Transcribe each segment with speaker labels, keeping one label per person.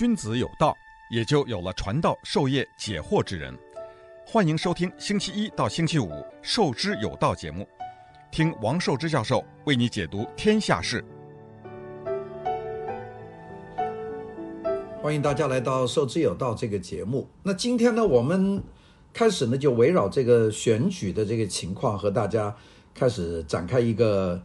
Speaker 1: 君子有道，也就有了传道授业解惑之人。欢迎收听星期一到星期五《授之有道》节目，听王寿之教授为你解读天下事。
Speaker 2: 欢迎大家来到《授之有道》这个节目。那今天呢，我们开始呢，就围绕这个选举的这个情况，和大家开始展开一个。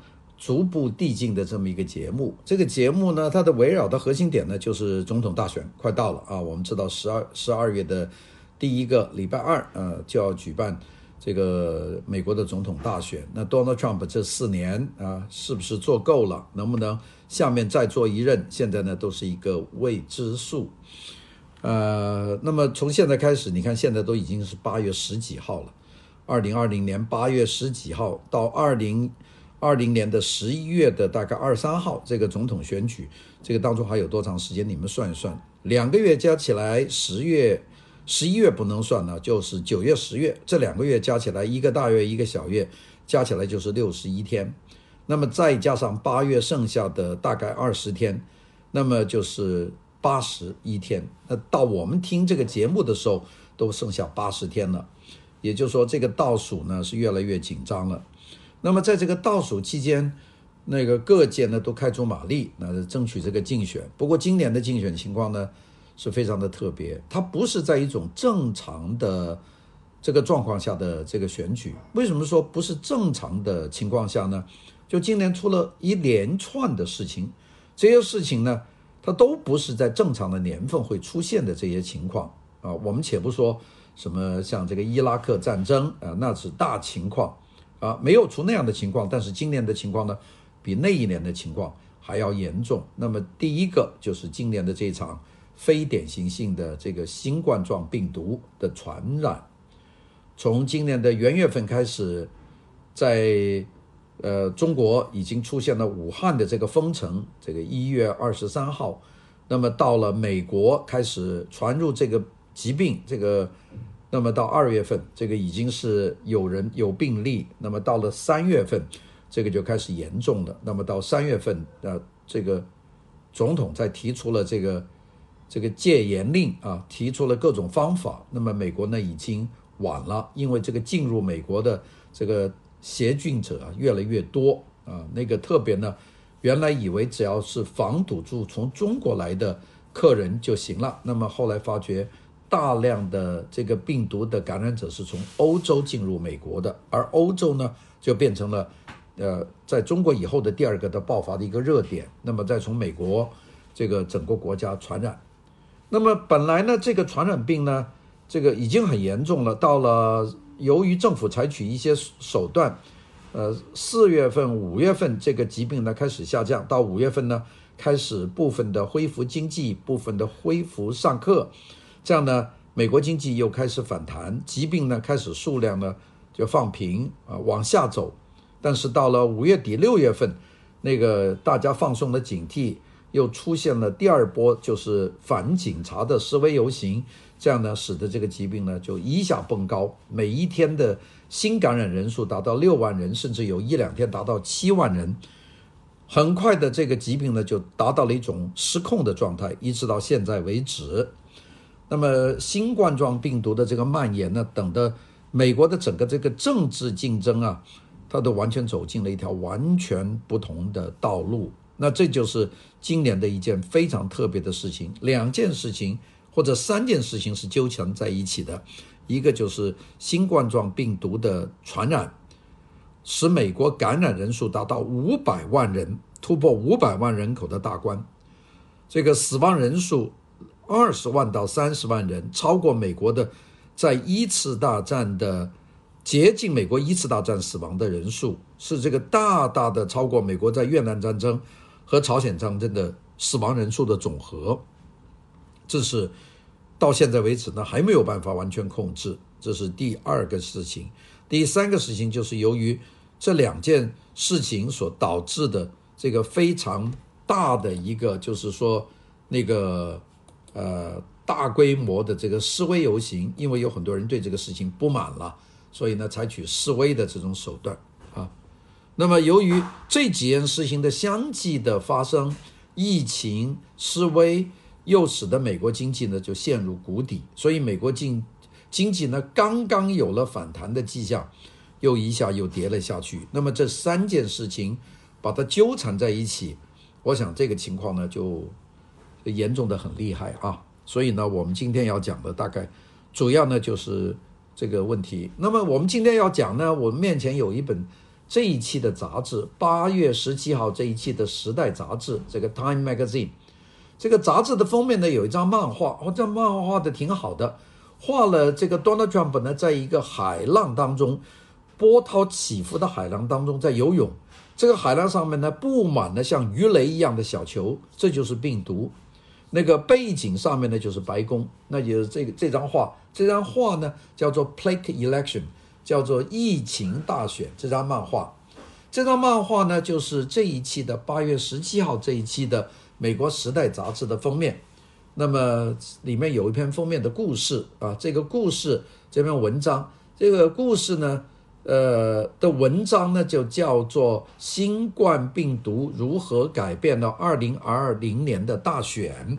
Speaker 2: 逐步递进的这么一个节目，这个节目呢，它的围绕的核心点呢，就是总统大选快到了啊。我们知道十二十二月的第一个礼拜二，呃，就要举办这个美国的总统大选。那 Donald Trump 这四年啊，是不是做够了？能不能下面再做一任？现在呢，都是一个未知数。呃，那么从现在开始，你看现在都已经是八月十几号了，二零二零年八月十几号到二零。二零年的十一月的大概二三号，这个总统选举，这个当中还有多长时间？你们算一算，两个月加起来，十月、十一月不能算了，就是九月、十月这两个月加起来，一个大月一个小月，加起来就是六十一天。那么再加上八月剩下的大概二十天，那么就是八十一天。那到我们听这个节目的时候，都剩下八十天了，也就是说，这个倒数呢是越来越紧张了。那么在这个倒数期间，那个各界呢都开足马力，那争取这个竞选。不过今年的竞选情况呢是非常的特别，它不是在一种正常的这个状况下的这个选举。为什么说不是正常的情况下呢？就今年出了一连串的事情，这些事情呢，它都不是在正常的年份会出现的这些情况啊。我们且不说什么像这个伊拉克战争啊，那是大情况。啊，没有出那样的情况，但是今年的情况呢，比那一年的情况还要严重。那么第一个就是今年的这场非典型性的这个新冠状病毒的传染，从今年的元月份开始，在呃中国已经出现了武汉的这个封城，这个一月二十三号，那么到了美国开始传入这个疾病，这个。那么到二月份，这个已经是有人有病例。那么到了三月份，这个就开始严重了。那么到三月份，呃，这个总统在提出了这个这个戒严令啊，提出了各种方法。那么美国呢已经晚了，因为这个进入美国的这个携菌者啊越来越多啊。那个特别呢，原来以为只要是防堵住从中国来的客人就行了，那么后来发觉。大量的这个病毒的感染者是从欧洲进入美国的，而欧洲呢就变成了，呃，在中国以后的第二个的爆发的一个热点。那么再从美国这个整个国家传染，那么本来呢这个传染病呢这个已经很严重了。到了由于政府采取一些手段，呃，四月份、五月份这个疾病呢开始下降，到五月份呢开始部分的恢复经济，部分的恢复上课。这样呢，美国经济又开始反弹，疾病呢开始数量呢就放平啊往下走，但是到了五月底六月份，那个大家放松了警惕，又出现了第二波，就是反警察的示威游行，这样呢使得这个疾病呢就一下蹦高，每一天的新感染人数达到六万人，甚至有一两天达到七万人，很快的这个疾病呢就达到了一种失控的状态，一直到现在为止。那么新冠状病毒的这个蔓延呢，等的美国的整个这个政治竞争啊，它都完全走进了一条完全不同的道路。那这就是今年的一件非常特别的事情，两件事情或者三件事情是纠缠在一起的，一个就是新冠状病毒的传染，使美国感染人数达到五百万人，突破五百万人口的大关，这个死亡人数。二十万到三十万人，超过美国的在一次大战的接近美国一次大战死亡的人数，是这个大大的超过美国在越南战争和朝鲜战争的死亡人数的总和。这是到现在为止呢还没有办法完全控制。这是第二个事情，第三个事情就是由于这两件事情所导致的这个非常大的一个，就是说那个。呃，大规模的这个示威游行，因为有很多人对这个事情不满了，所以呢，采取示威的这种手段啊。那么，由于这几件事情的相继的发生，疫情、示威，又使得美国经济呢就陷入谷底，所以美国经经济呢刚刚有了反弹的迹象，又一下又跌了下去。那么这三件事情把它纠缠在一起，我想这个情况呢就严重的很厉害啊。所以呢，我们今天要讲的大概主要呢就是这个问题。那么我们今天要讲呢，我们面前有一本这一期的杂志，八月十七号这一期的《时代》杂志，这个《Time Magazine》。这个杂志的封面呢有一张漫画，哦，这漫画画的挺好的，画了这个 Donald Trump 呢在一个海浪当中，波涛起伏的海浪当中在游泳。这个海浪上面呢布满了像鱼雷一样的小球，这就是病毒。那个背景上面呢就是白宫，那就是这个这张画，这张画呢叫做 Plague Election，叫做疫情大选。这张漫画，这张漫画呢就是这一期的八月十七号这一期的美国《时代》杂志的封面。那么里面有一篇封面的故事啊，这个故事这篇文章，这个故事呢，呃的文章呢就叫做“新冠病毒如何改变了二零二零年的大选”。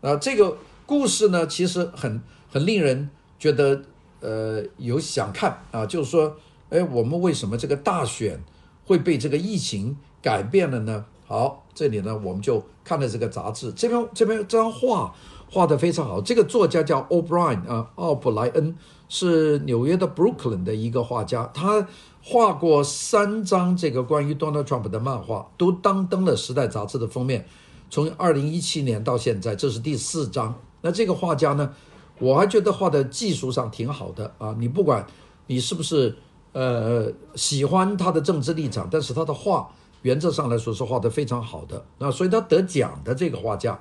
Speaker 2: 啊，这个故事呢，其实很很令人觉得，呃，有想看啊，就是说，哎，我们为什么这个大选会被这个疫情改变了呢？好，这里呢，我们就看了这个杂志，这边这边这张画画得非常好，这个作家叫 O'Brien 啊，奥普莱恩，是纽约的 Brooklyn 的一个画家，他画过三张这个关于 Donald Trump 的漫画，都当登了《时代》杂志的封面。从二零一七年到现在，这是第四张。那这个画家呢，我还觉得画的技术上挺好的啊。你不管你是不是呃喜欢他的政治立场，但是他的画原则上来说是画的非常好的。那所以他得奖的这个画家，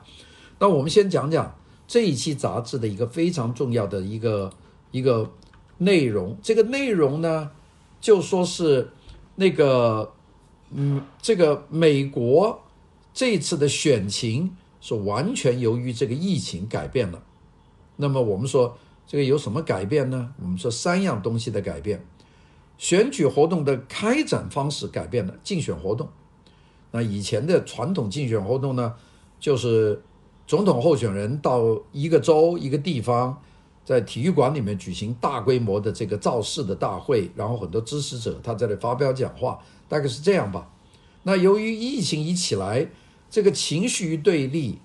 Speaker 2: 那我们先讲讲这一期杂志的一个非常重要的一个一个内容。这个内容呢，就说是那个嗯，这个美国。这次的选情是完全由于这个疫情改变了。那么我们说这个有什么改变呢？我们说三样东西的改变：选举活动的开展方式改变了，竞选活动。那以前的传统竞选活动呢，就是总统候选人到一个州一个地方，在体育馆里面举行大规模的这个造势的大会，然后很多支持者他在这里发表讲话，大概是这样吧。那由于疫情一起来，这个情绪对立，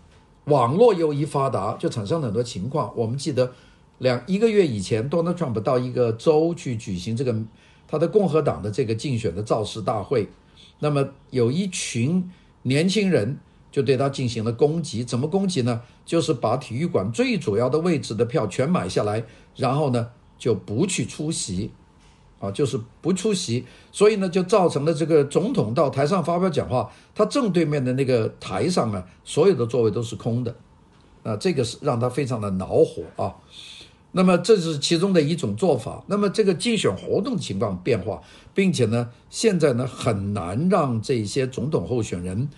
Speaker 2: 网络又一发达，就产生了很多情况。我们记得两一个月以前，Donald Trump 到一个州去举行这个他的共和党的这个竞选的造势大会，那么有一群年轻人就对他进行了攻击。怎么攻击呢？就是把体育馆最主要的位置的票全买下来，然后呢就不去出席。啊，就是不出席，所以呢，就造成了这个总统到台上发表讲话，他正对面的那个台上啊，所有的座位都是空的，啊，这个是让他非常的恼火啊。那么这是其中的一种做法。那么这个竞选活动情况变化，并且呢，现在呢很难让这些总统候选人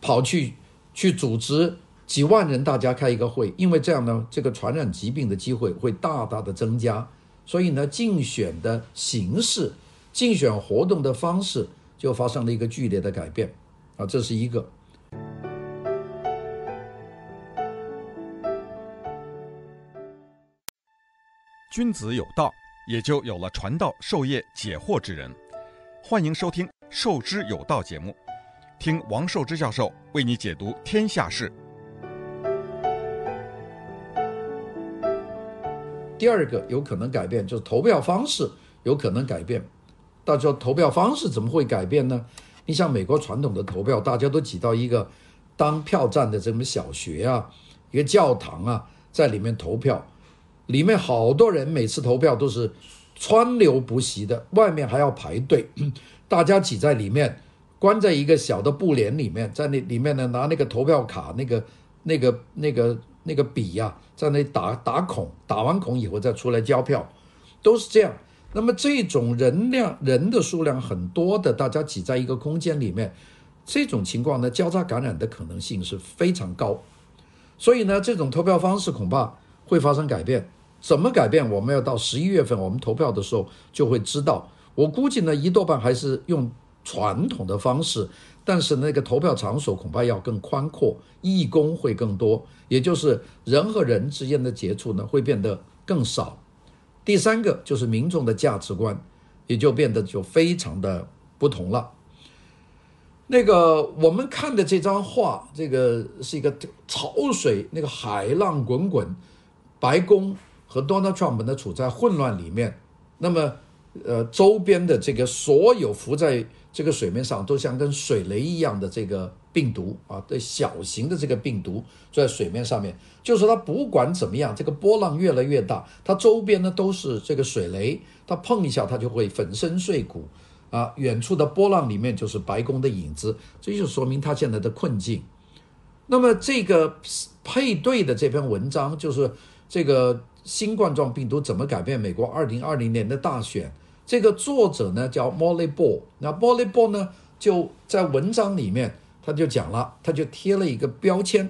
Speaker 2: 跑去去组织几万人大家开一个会，因为这样呢，这个传染疾病的机会会大大的增加。所以呢，竞选的形式、竞选活动的方式就发生了一个剧烈的改变，啊，这是一个。
Speaker 1: 君子有道，也就有了传道授业解惑之人。欢迎收听《授之有道》节目，听王寿之教授为你解读天下事。
Speaker 2: 第二个有可能改变，就是投票方式有可能改变。大家说投票方式怎么会改变呢？你像美国传统的投票，大家都挤到一个当票站的这么小学啊，一个教堂啊，在里面投票，里面好多人每次投票都是川流不息的，外面还要排队，大家挤在里面，关在一个小的布帘里面，在那里面呢拿那个投票卡，那个那个那个。那个笔呀、在那打打孔，打完孔以后再出来交票，都是这样。那么这种人量人的数量很多的，大家挤在一个空间里面，这种情况呢，交叉感染的可能性是非常高。所以呢，这种投票方式恐怕会发生改变。怎么改变？我们要到十一月份我们投票的时候就会知道。我估计呢，一多半还是用传统的方式，但是那个投票场所恐怕要更宽阔，义工会更多，也就是人和人之间的接触呢会变得更少。第三个就是民众的价值观，也就变得就非常的不同了。那个我们看的这张画，这个是一个潮水，那个海浪滚滚，白宫和 Donald Trump 呢处在混乱里面，那么。呃，周边的这个所有浮在这个水面上，都像跟水雷一样的这个病毒啊，对小型的这个病毒在水面上面，就是它不管怎么样，这个波浪越来越大，它周边呢都是这个水雷，它碰一下它就会粉身碎骨啊。远处的波浪里面就是白宫的影子，这就说明它现在的困境。那么这个配对的这篇文章就是这个新冠状病毒怎么改变美国二零二零年的大选。这个作者呢叫 Molly Ball，那 Molly Ball 呢就在文章里面他就讲了，他就贴了一个标签，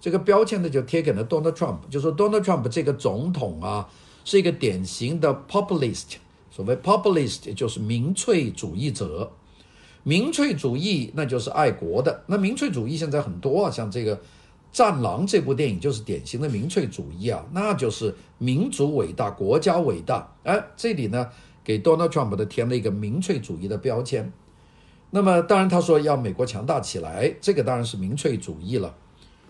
Speaker 2: 这个标签呢就贴给了 Donald Trump，就说 Donald Trump 这个总统啊是一个典型的 populist，所谓 populist 就是民粹主义者，民粹主义那就是爱国的，那民粹主义现在很多啊，像这个《战狼》这部电影就是典型的民粹主义啊，那就是民族伟大，国家伟大，哎，这里呢。给 Donald Trump 的填了一个民粹主义的标签，那么当然他说要美国强大起来，这个当然是民粹主义了，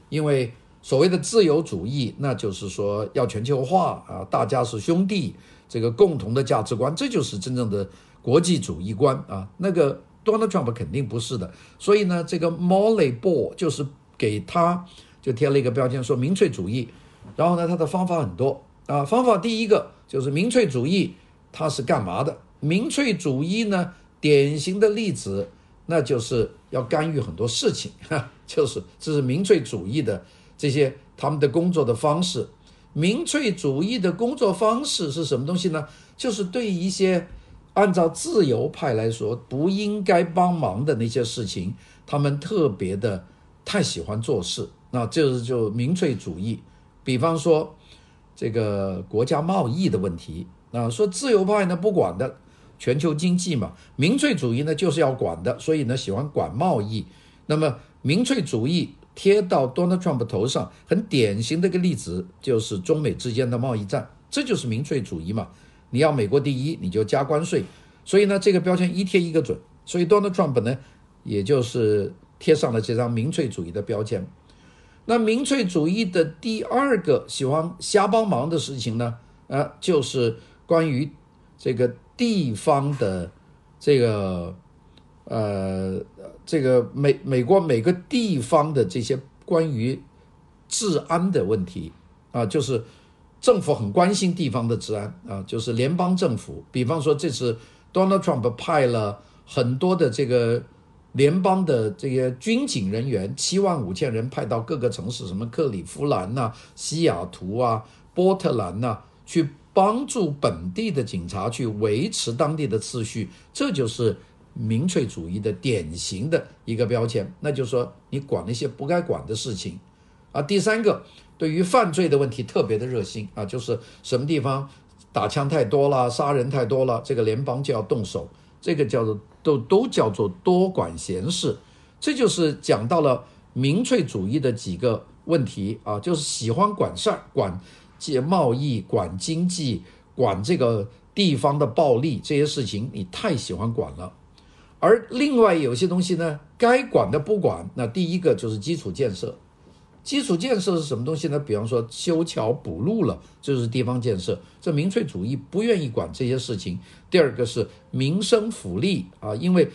Speaker 2: 因为所谓的自由主义，那就是说要全球化啊，大家是兄弟，这个共同的价值观，这就是真正的国际主义观啊。那个 Donald Trump 肯定不是的，所以呢，这个 Molly Ball 就是给他就贴了一个标签，说民粹主义，然后呢，他的方法很多啊，方法第一个就是民粹主义。他是干嘛的？民粹主义呢？典型的例子，那就是要干预很多事情，哈，就是这是民粹主义的这些他们的工作的方式。民粹主义的工作方式是什么东西呢？就是对一些按照自由派来说不应该帮忙的那些事情，他们特别的太喜欢做事，那就是就民粹主义。比方说这个国家贸易的问题。啊，说自由派呢不管的，全球经济嘛，民粹主义呢就是要管的，所以呢喜欢管贸易。那么民粹主义贴到 Donald Trump 头上，很典型的一个例子就是中美之间的贸易战，这就是民粹主义嘛。你要美国第一，你就加关税，所以呢这个标签一贴一个准，所以 Donald Trump 呢也就是贴上了这张民粹主义的标签。那民粹主义的第二个喜欢瞎帮忙的事情呢，啊就是。关于这个地方的这个呃，这个美美国每个地方的这些关于治安的问题啊，就是政府很关心地方的治安啊，就是联邦政府，比方说这次 Donald Trump 派了很多的这个联邦的这些军警人员，七万五千人派到各个城市，什么克里夫兰呐、西雅图啊、波特兰呐，去。帮助本地的警察去维持当地的秩序，这就是民粹主义的典型的一个标签。那就是说，你管那些不该管的事情。啊，第三个，对于犯罪的问题特别的热心啊，就是什么地方打枪太多了，杀人太多了，这个联邦就要动手。这个叫做都都叫做多管闲事。这就是讲到了民粹主义的几个问题啊，就是喜欢管事儿，管。借贸易、管经济、管这个地方的暴力这些事情，你太喜欢管了。而另外有些东西呢，该管的不管。那第一个就是基础建设，基础建设是什么东西呢？比方说修桥补路了，这就是地方建设。这民粹主义不愿意管这些事情。第二个是民生福利啊，因为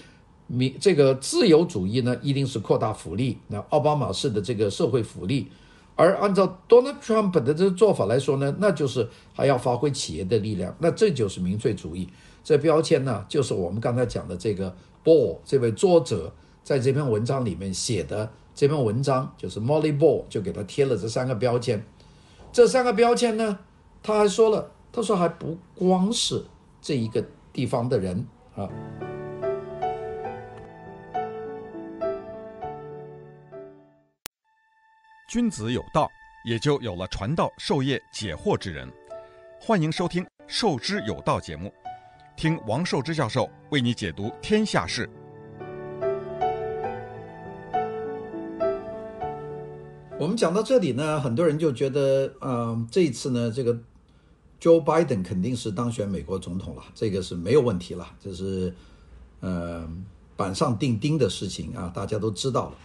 Speaker 2: 民这个自由主义呢，一定是扩大福利。那奥巴马式的这个社会福利。而按照 Donald Trump 的这个做法来说呢，那就是还要发挥企业的力量，那这就是民粹主义。这标签呢，就是我们刚才讲的这个 Ball 这位作者在这篇文章里面写的这篇文章，就是 Molly Ball 就给他贴了这三个标签。这三个标签呢，他还说了，他说还不光是这一个地方的人啊。
Speaker 1: 君子有道也就有了传道授业解惑之人。欢迎收听受之有道节目。听王受之教授为你解读天下事。
Speaker 2: 我们讲到这里呢很多人就觉得嗯这一次呢这个 joe biden 肯定是当选美国总统了这个是没有问题了这是嗯板上钉钉的事情啊大家都知道了。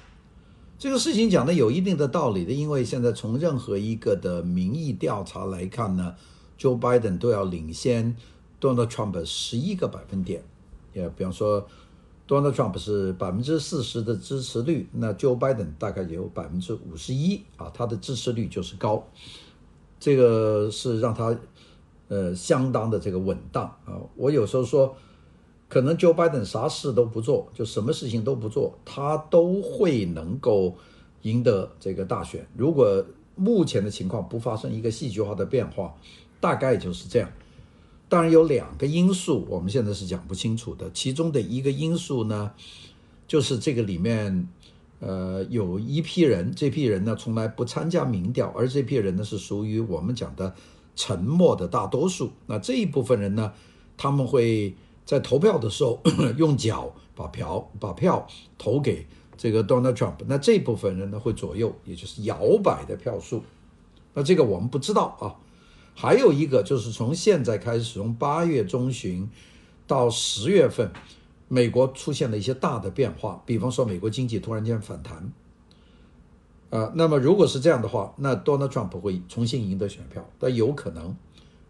Speaker 2: 这个事情讲的有一定的道理的，因为现在从任何一个的民意调查来看呢，Joe Biden 都要领先 Donald Trump 十一个百分点。也比方说，Donald Trump 是百分之四十的支持率，那 Joe Biden 大概有百分之五十一啊，他的支持率就是高，这个是让他呃相当的这个稳当啊。我有时候说。可能 Joe Biden 啥事都不做，就什么事情都不做，他都会能够赢得这个大选。如果目前的情况不发生一个戏剧化的变化，大概就是这样。当然有两个因素，我们现在是讲不清楚的。其中的一个因素呢，就是这个里面，呃，有一批人，这批人呢从来不参加民调，而这批人呢是属于我们讲的沉默的大多数。那这一部分人呢，他们会。在投票的时候，用脚把票把票投给这个 Donald Trump，那这部分人呢会左右，也就是摇摆的票数。那这个我们不知道啊。还有一个就是从现在开始，从八月中旬到十月份，美国出现了一些大的变化，比方说美国经济突然间反弹。啊，那么如果是这样的话，那 Donald Trump 会重新赢得选票，那有可能。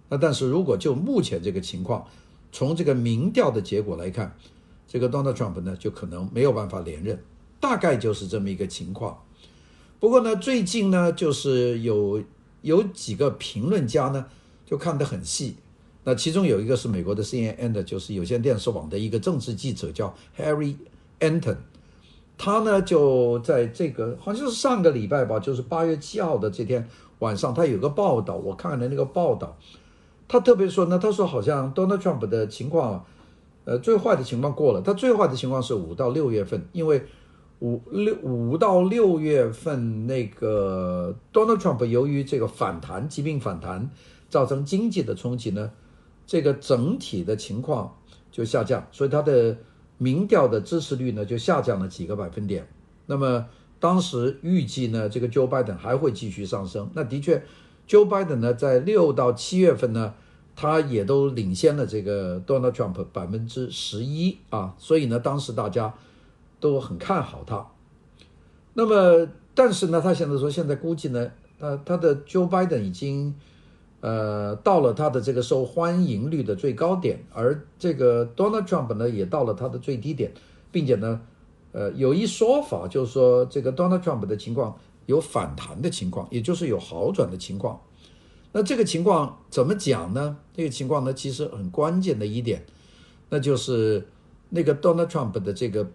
Speaker 2: 那但是如果就目前这个情况，从这个民调的结果来看，这个 Donald Trump 呢就可能没有办法连任，大概就是这么一个情况。不过呢，最近呢就是有有几个评论家呢就看得很细，那其中有一个是美国的 CNN 的，就是有线电视网的一个政治记者叫 Harry Enten，他呢就在这个好像是上个礼拜吧，就是八月七号的这天晚上，他有个报道，我看了那个报道。他特别说呢，他说好像 Donald Trump 的情况，呃，最坏的情况过了。他最坏的情况是五到六月份，因为五六五到六月份那个 Donald Trump 由于这个反弹，疾病反弹，造成经济的冲击呢，这个整体的情况就下降，所以他的民调的支持率呢就下降了几个百分点。那么当时预计呢，这个 Joe Biden 还会继续上升。那的确，Joe Biden 呢在六到七月份呢。他也都领先了这个 Donald Trump 百分之十一啊，所以呢，当时大家都很看好他。那么，但是呢，他现在说，现在估计呢，他他的 Joe Biden 已经呃到了他的这个受欢迎率的最高点，而这个 Donald Trump 呢也到了他的最低点，并且呢，呃，有一说法就是说，这个 Donald Trump 的情况有反弹的情况，也就是有好转的情况。那这个情况怎么讲呢？这个情况呢，其实很关键的一点，那就是那个 Donald Trump 的这个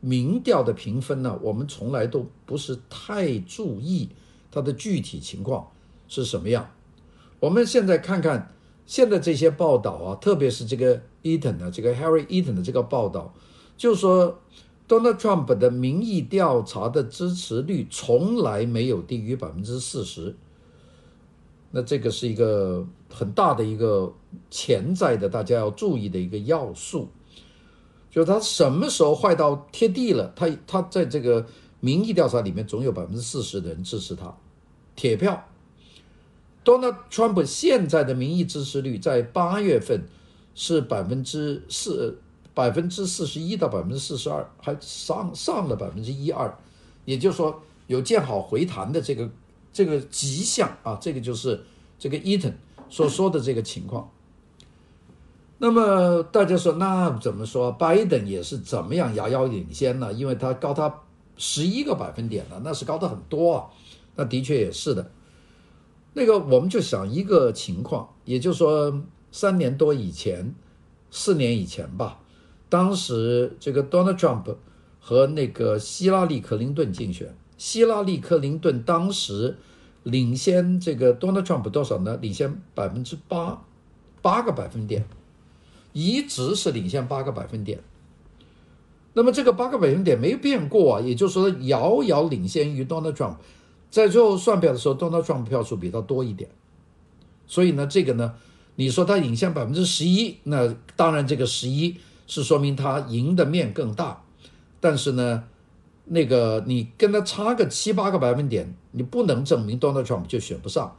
Speaker 2: 民调的评分呢，我们从来都不是太注意它的具体情况是什么样。我们现在看看现在这些报道啊，特别是这个 Eaton 的这个 Harry Eaton 的这个报道，就是说 Donald Trump 的民意调查的支持率从来没有低于百分之四十。那这个是一个很大的一个潜在的，大家要注意的一个要素，就是他什么时候坏到贴地了，他他在这个民意调查里面总有百分之四十的人支持他，铁票。Donald Trump 现在的民意支持率在八月份是百分之四百分之四十一到百分之四十二，还上上了百分之一二，也就是说有见好回弹的这个。这个迹象啊，这个就是这个 Eaton 所说的这个情况。那么大家说，那怎么说？拜登也是怎么样遥遥领先呢？因为他高他十一个百分点呢，那是高得很多啊。那的确也是的。那个我们就想一个情况，也就是说三年多以前，四年以前吧，当时这个 Donald Trump 和那个希拉里·克林顿竞选。希拉里·克林顿当时领先这个 Donald Trump 多少呢？领先百分之八，八个百分点，一直是领先八个百分点。那么这个八个百分点没变过啊，也就是说遥遥领先于 Donald Trump。在最后算票的时候，Donald Trump 票数比他多一点。所以呢，这个呢，你说他领先百分之十一，那当然这个十一是说明他赢的面更大。但是呢，那个你跟他差个七八个百分点，你不能证明 Donald Trump 就选不上。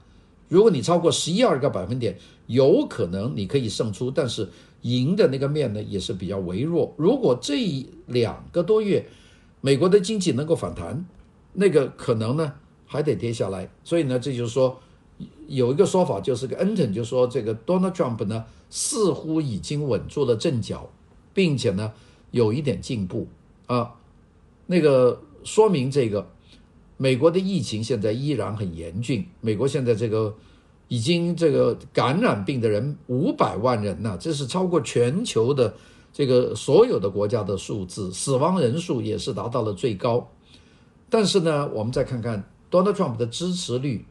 Speaker 2: 如果你超过十一二个百分点，有可能你可以胜出，但是赢的那个面呢也是比较微弱。如果这两个多月美国的经济能够反弹，那个可能呢还得跌下来。所以呢，这就是说有一个说法，就是个 Anton 就说这个 Donald Trump 呢似乎已经稳住了阵脚，并且呢有一点进步啊。那个说明这个，美国的疫情现在依然很严峻。美国现在这个已经这个感染病的人五百万人呐，这是超过全球的这个所有的国家的数字，死亡人数也是达到了最高。但是呢，我们再看看 Donald Trump 的支持率，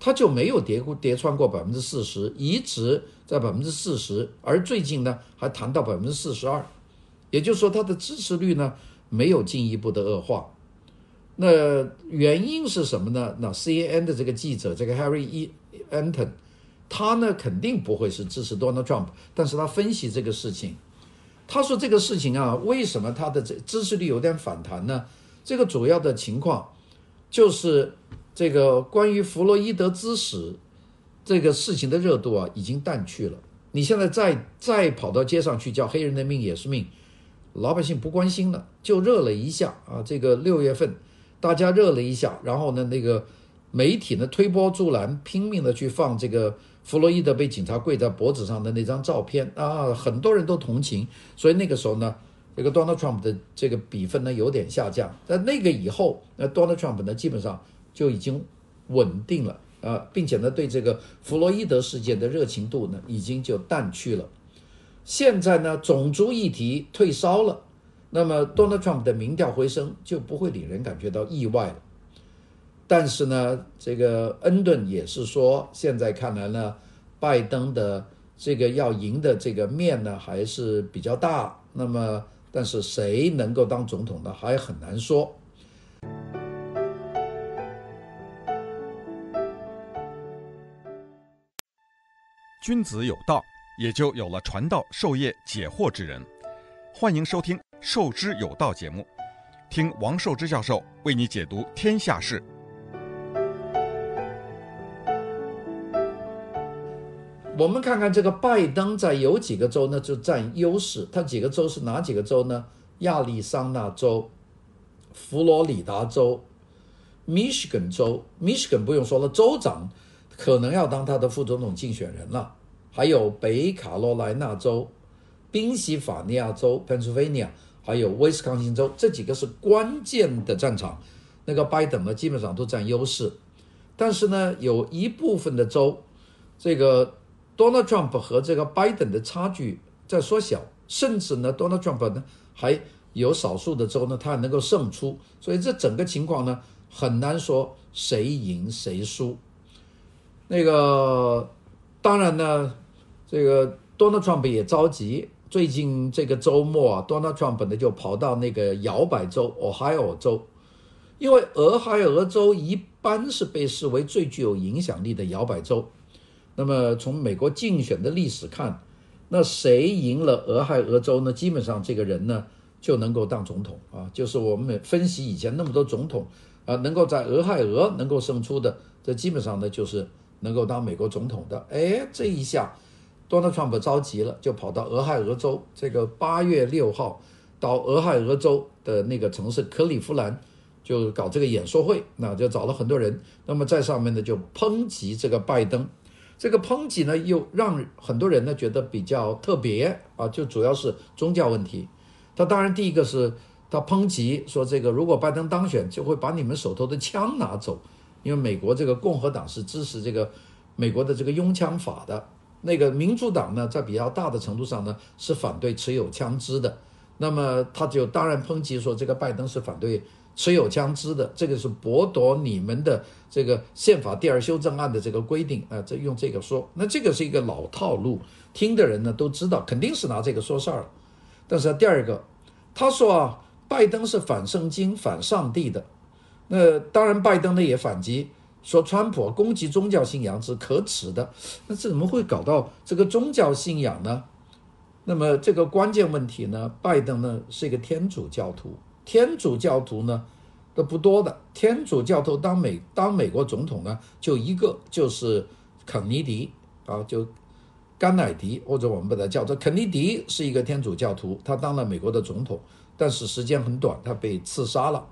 Speaker 2: 他就没有跌过跌穿过百分之四十，一直在百分之四十，而最近呢还谈到百分之四十二，也就是说他的支持率呢。没有进一步的恶化，那原因是什么呢？那 CNN 的这个记者，这个 Harry E. Anton，他呢肯定不会是支持 Donald Trump，但是他分析这个事情，他说这个事情啊，为什么他的这支持率有点反弹呢？这个主要的情况就是这个关于弗洛伊德之死这个事情的热度啊已经淡去了。你现在再再跑到街上去叫黑人的命也是命。老百姓不关心了，就热了一下啊！这个六月份，大家热了一下，然后呢，那个媒体呢推波助澜，拼命的去放这个弗洛伊德被警察跪在脖子上的那张照片啊，很多人都同情，所以那个时候呢，这个 Donald Trump 的这个比分呢有点下降。在那个以后，那 Donald Trump 呢基本上就已经稳定了啊，并且呢对这个弗洛伊德事件的热情度呢已经就淡去了。现在呢，种族议题退烧了，那么 Donald Trump 的民调回升就不会令人感觉到意外了。但是呢，这个恩顿也是说，现在看来呢，拜登的这个要赢的这个面呢还是比较大。那么，但是谁能够当总统呢，还很难说。
Speaker 1: 君子有道。也就有了传道授业解惑之人。欢迎收听《授之有道》节目，听王寿之教授为你解读天下事。
Speaker 2: 我们看看这个拜登在有几个州呢就占优势，他几个州是哪几个州呢？亚利桑那州、佛罗里达州、密西根州。密西根不用说了，州长可能要当他的副总统竞选人了。还有北卡罗来纳州、宾夕法尼亚州 （Pennsylvania），还有威斯康星州，这几个是关键的战场。那个拜登呢，基本上都占优势。但是呢，有一部分的州，这个 Donald Trump 和这个拜登的差距在缩小，甚至呢，Donald Trump 呢还有少数的州呢，他能够胜出。所以这整个情况呢，很难说谁赢谁输。那个。当然呢，这个 Donald Trump 也着急。最近这个周末啊，Donald Trump 呢就跑到那个摇摆州 Ohio 州，因为俄亥俄州一般是被视为最具有影响力的摇摆州。那么从美国竞选的历史看，那谁赢了俄亥俄州呢？基本上这个人呢就能够当总统啊。就是我们分析以前那么多总统啊，能够在俄亥俄能够胜出的，这基本上呢就是。能够当美国总统的，哎，这一下，Donald Trump 着急了，就跑到俄亥俄州。这个八月六号到俄亥俄州的那个城市克利夫兰，就搞这个演说会，那就找了很多人。那么在上面呢，就抨击这个拜登。这个抨击呢，又让很多人呢觉得比较特别啊，就主要是宗教问题。他当然第一个是他抨击说，这个如果拜登当选，就会把你们手头的枪拿走。因为美国这个共和党是支持这个美国的这个拥枪法的，那个民主党呢，在比较大的程度上呢是反对持有枪支的。那么他就当然抨击说，这个拜登是反对持有枪支的，这个是剥夺你们的这个宪法第二修正案的这个规定啊，这用这个说，那这个是一个老套路，听的人呢都知道，肯定是拿这个说事儿。但是第二个，他说啊，拜登是反圣经、反上帝的。那当然，拜登呢也反击说，川普攻击宗教信仰是可耻的。那这怎么会搞到这个宗教信仰呢？那么这个关键问题呢，拜登呢是一个天主教徒，天主教徒呢都不多的。天主教徒当美当美国总统呢，就一个，就是肯尼迪啊，就甘乃迪，或者我们把它叫做肯尼迪，是一个天主教徒，他当了美国的总统，但是时间很短，他被刺杀了。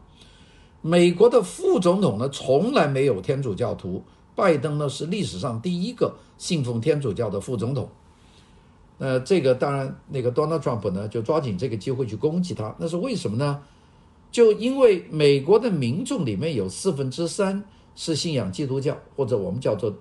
Speaker 2: 美国的副总统呢，从来没有天主教徒，拜登呢是历史上第一个信奉天主教的副总统。呃，这个当然，那个 Donald Trump 呢，就抓紧这个机会去攻击他。那是为什么呢？就因为美国的民众里面有四分之三是信仰基督教，或者我们叫做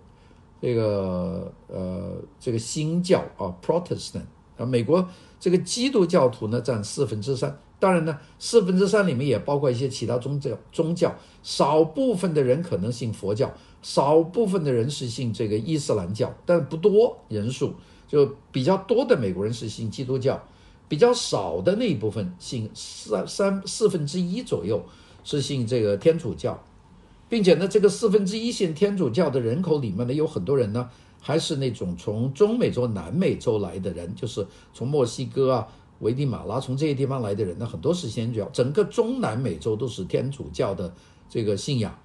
Speaker 2: 这个呃这个新教啊 Protestant 啊，美国这个基督教徒呢占四分之三。当然呢，四分之三里面也包括一些其他宗教宗教，少部分的人可能信佛教，少部分的人是信这个伊斯兰教，但不多人数。就比较多的美国人是信基督教，比较少的那一部分信三三四分之一左右是信这个天主教，并且呢，这个四分之一信天主教的人口里面呢，有很多人呢还是那种从中美洲、南美洲来的人，就是从墨西哥啊、危地马拉从这些地方来的人呢，很多是天主教，整个中南美洲都是天主教的这个信仰。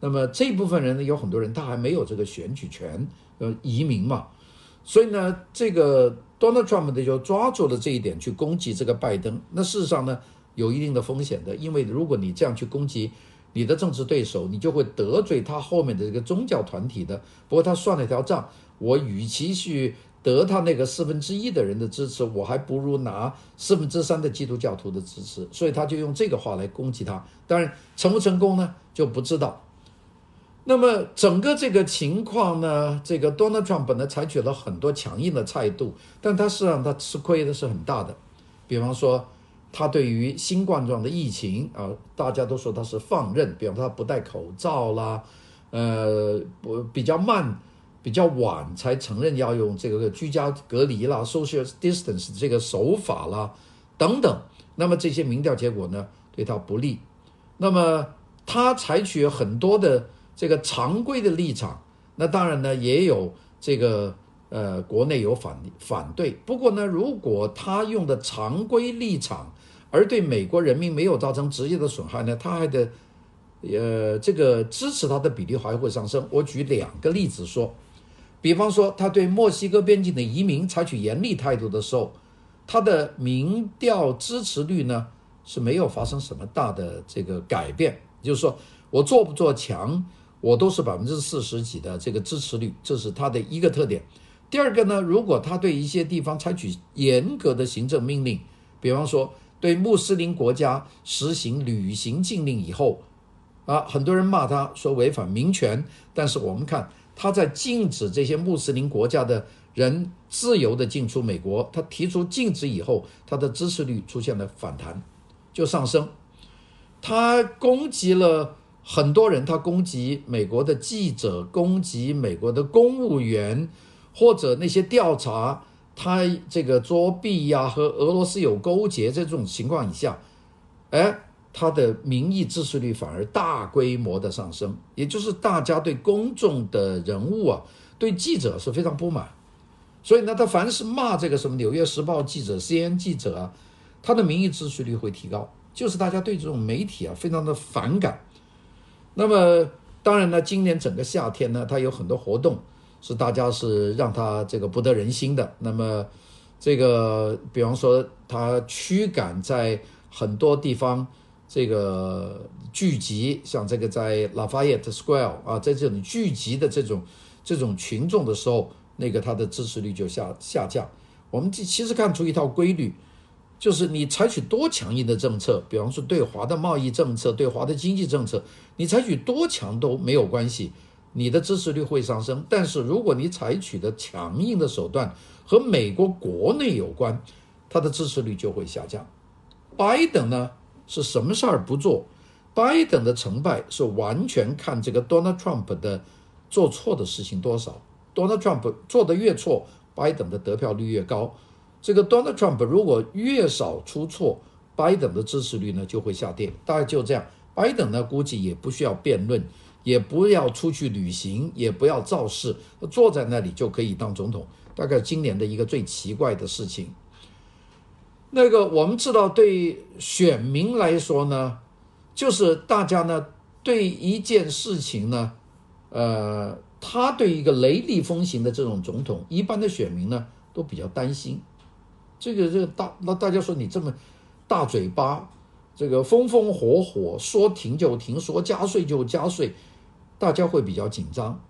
Speaker 2: 那么这部分人呢，有很多人他还没有这个选举权，呃，移民嘛。所以呢，这个 Donald Trump 呢就抓住了这一点去攻击这个拜登。那事实上呢，有一定的风险的，因为如果你这样去攻击你的政治对手，你就会得罪他后面的这个宗教团体的。不过他算了一条账，我与其去得他那个四分之一的人的支持，我还不如拿四分之三的基督教徒的支持。所以他就用这个话来攻击他。当然成不成功呢，就不知道。那么整个这个情况呢，这个 Donald Trump 本来采取了很多强硬的态度，但他实际上他吃亏的是很大的。比方说，他对于新冠状的疫情啊，大家都说他是放任，比方说他不戴口罩啦，呃，不比较慢，比较晚才承认要用这个居家隔离啦，social distance 这个手法啦等等。那么这些民调结果呢，对他不利。那么他采取很多的。这个常规的立场，那当然呢也有这个呃国内有反反对。不过呢，如果他用的常规立场，而对美国人民没有造成直接的损害呢，他还得呃这个支持他的比例还会上升。我举两个例子说，比方说他对墨西哥边境的移民采取严厉态度的时候，他的民调支持率呢是没有发生什么大的这个改变，就是说我做不做强。我都是百分之四十几的这个支持率，这是他的一个特点。第二个呢，如果他对一些地方采取严格的行政命令，比方说对穆斯林国家实行旅行禁令以后，啊，很多人骂他说违反民权，但是我们看他在禁止这些穆斯林国家的人自由的进出美国，他提出禁止以后，他的支持率出现了反弹，就上升。他攻击了。很多人他攻击美国的记者，攻击美国的公务员，或者那些调查他这个作弊呀、和俄罗斯有勾结这种情况以下，哎，他的民意支持率反而大规模的上升，也就是大家对公众的人物啊，对记者是非常不满，所以呢，他凡是骂这个什么《纽约时报》记者、CNN 记者啊，他的民意支持率会提高，就是大家对这种媒体啊非常的反感。那么当然呢，今年整个夏天呢，他有很多活动，是大家是让他这个不得人心的。那么这个比方说，他驱赶在很多地方这个聚集，像这个在 Lafayette Square 啊，在这里聚集的这种这种群众的时候，那个他的支持率就下下降。我们其实看出一套规律。就是你采取多强硬的政策，比方说对华的贸易政策、对华的经济政策，你采取多强都没有关系，你的支持率会上升。但是如果你采取的强硬的手段和美国国内有关，它的支持率就会下降。拜登呢是什么事儿不做？拜登的成败是完全看这个 Donald Trump 的做错的事情多少。Donald Trump 做的越错，拜登的得票率越高。这个 Donald Trump 如果越少出错，拜登的支持率呢就会下跌。大概就这样，拜登呢估计也不需要辩论，也不要出去旅行，也不要造势，坐在那里就可以当总统。大概今年的一个最奇怪的事情。那个我们知道，对选民来说呢，就是大家呢对一件事情呢，呃，他对一个雷厉风行的这种总统，一般的选民呢都比较担心。这个这个大那大家说你这么大嘴巴，这个风风火火说停就停，说加税就加税，大家会比较紧张。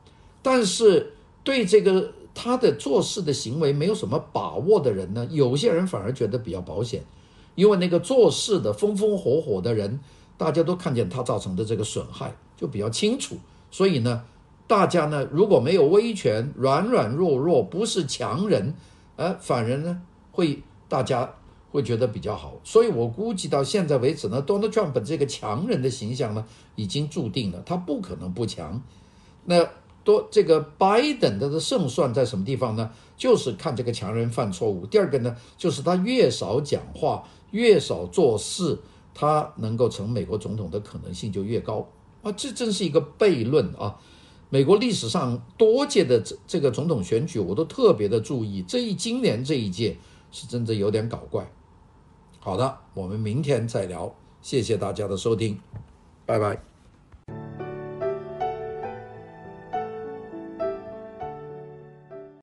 Speaker 2: 但是对这个他的做事的行为没有什么把握的人呢，有些人反而觉得比较保险，因为那个做事的风风火火的人，大家都看见他造成的这个损害就比较清楚。所以呢，大家呢如果没有威权，软软弱弱，不是强人，呃，反而呢。会大家会觉得比较好，所以我估计到现在为止呢，Donald Trump 这个强人的形象呢已经注定了，他不可能不强。那多这个拜登的胜算在什么地方呢？就是看这个强人犯错误。第二个呢，就是他越少讲话，越少做事，他能够成美国总统的可能性就越高啊！这真是一个悖论啊！美国历史上多届的这这个总统选举，我都特别的注意，这一今年这一届。是真的有点搞怪。好的，我们明天再聊。谢谢大家的收听，拜拜。